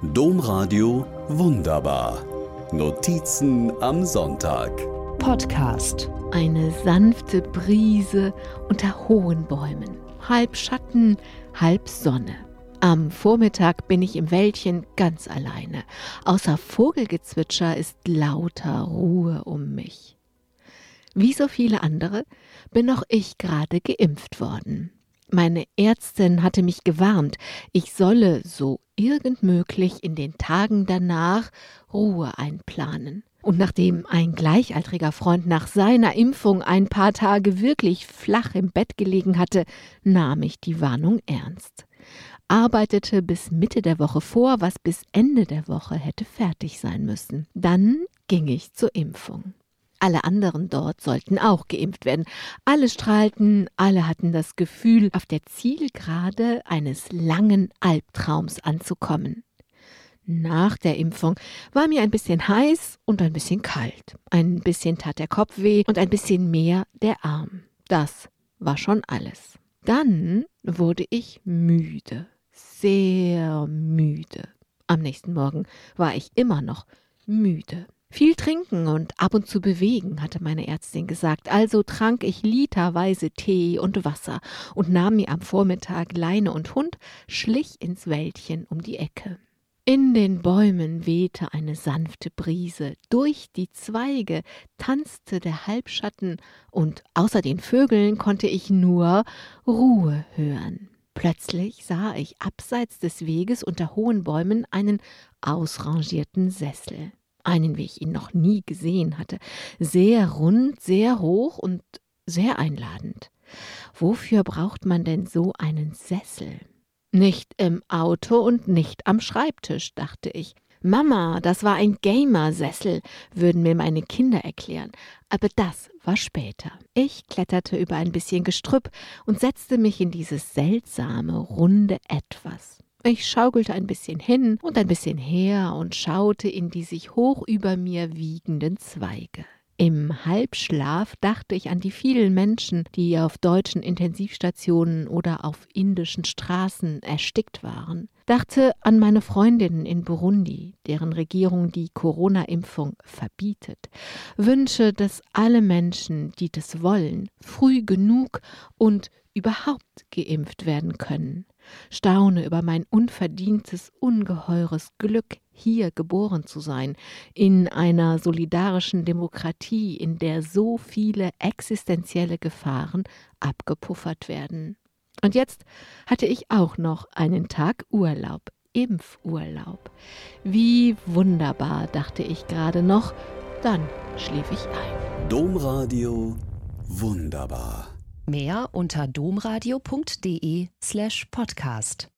Domradio Wunderbar. Notizen am Sonntag. Podcast. Eine sanfte Brise unter hohen Bäumen. Halb Schatten, halb Sonne. Am Vormittag bin ich im Wäldchen ganz alleine. Außer Vogelgezwitscher ist lauter Ruhe um mich. Wie so viele andere bin auch ich gerade geimpft worden. Meine Ärztin hatte mich gewarnt, ich solle so irgend möglich in den Tagen danach Ruhe einplanen. Und nachdem ein gleichaltriger Freund nach seiner Impfung ein paar Tage wirklich flach im Bett gelegen hatte, nahm ich die Warnung ernst. Arbeitete bis Mitte der Woche vor, was bis Ende der Woche hätte fertig sein müssen. Dann ging ich zur Impfung. Alle anderen dort sollten auch geimpft werden. Alle strahlten, alle hatten das Gefühl, auf der Zielgerade eines langen Albtraums anzukommen. Nach der Impfung war mir ein bisschen heiß und ein bisschen kalt. Ein bisschen tat der Kopf weh und ein bisschen mehr der Arm. Das war schon alles. Dann wurde ich müde, sehr müde. Am nächsten Morgen war ich immer noch müde. Viel trinken und ab und zu bewegen, hatte meine Ärztin gesagt. Also trank ich literweise Tee und Wasser und nahm mir am Vormittag Leine und Hund, schlich ins Wäldchen um die Ecke. In den Bäumen wehte eine sanfte Brise, durch die Zweige tanzte der Halbschatten, und außer den Vögeln konnte ich nur Ruhe hören. Plötzlich sah ich abseits des Weges unter hohen Bäumen einen ausrangierten Sessel einen, wie ich ihn noch nie gesehen hatte, sehr rund, sehr hoch und sehr einladend. Wofür braucht man denn so einen Sessel? Nicht im Auto und nicht am Schreibtisch, dachte ich. Mama, das war ein Gamer-Sessel, würden mir meine Kinder erklären. Aber das war später. Ich kletterte über ein bisschen Gestrüpp und setzte mich in dieses seltsame, runde Etwas. Ich schaukelte ein bisschen hin und ein bisschen her und schaute in die sich hoch über mir wiegenden Zweige. Im Halbschlaf dachte ich an die vielen Menschen, die auf deutschen Intensivstationen oder auf indischen Straßen erstickt waren, dachte an meine Freundinnen in Burundi, deren Regierung die Corona-Impfung verbietet, wünsche, dass alle Menschen, die das wollen, früh genug und überhaupt geimpft werden können, staune über mein unverdientes, ungeheures Glück, hier geboren zu sein, in einer solidarischen Demokratie, in der so viele existenzielle Gefahren abgepuffert werden. Und jetzt hatte ich auch noch einen Tag Urlaub, Impfurlaub. Wie wunderbar, dachte ich gerade noch, dann schlief ich ein. Domradio wunderbar. Mehr unter domradio.de slash podcast.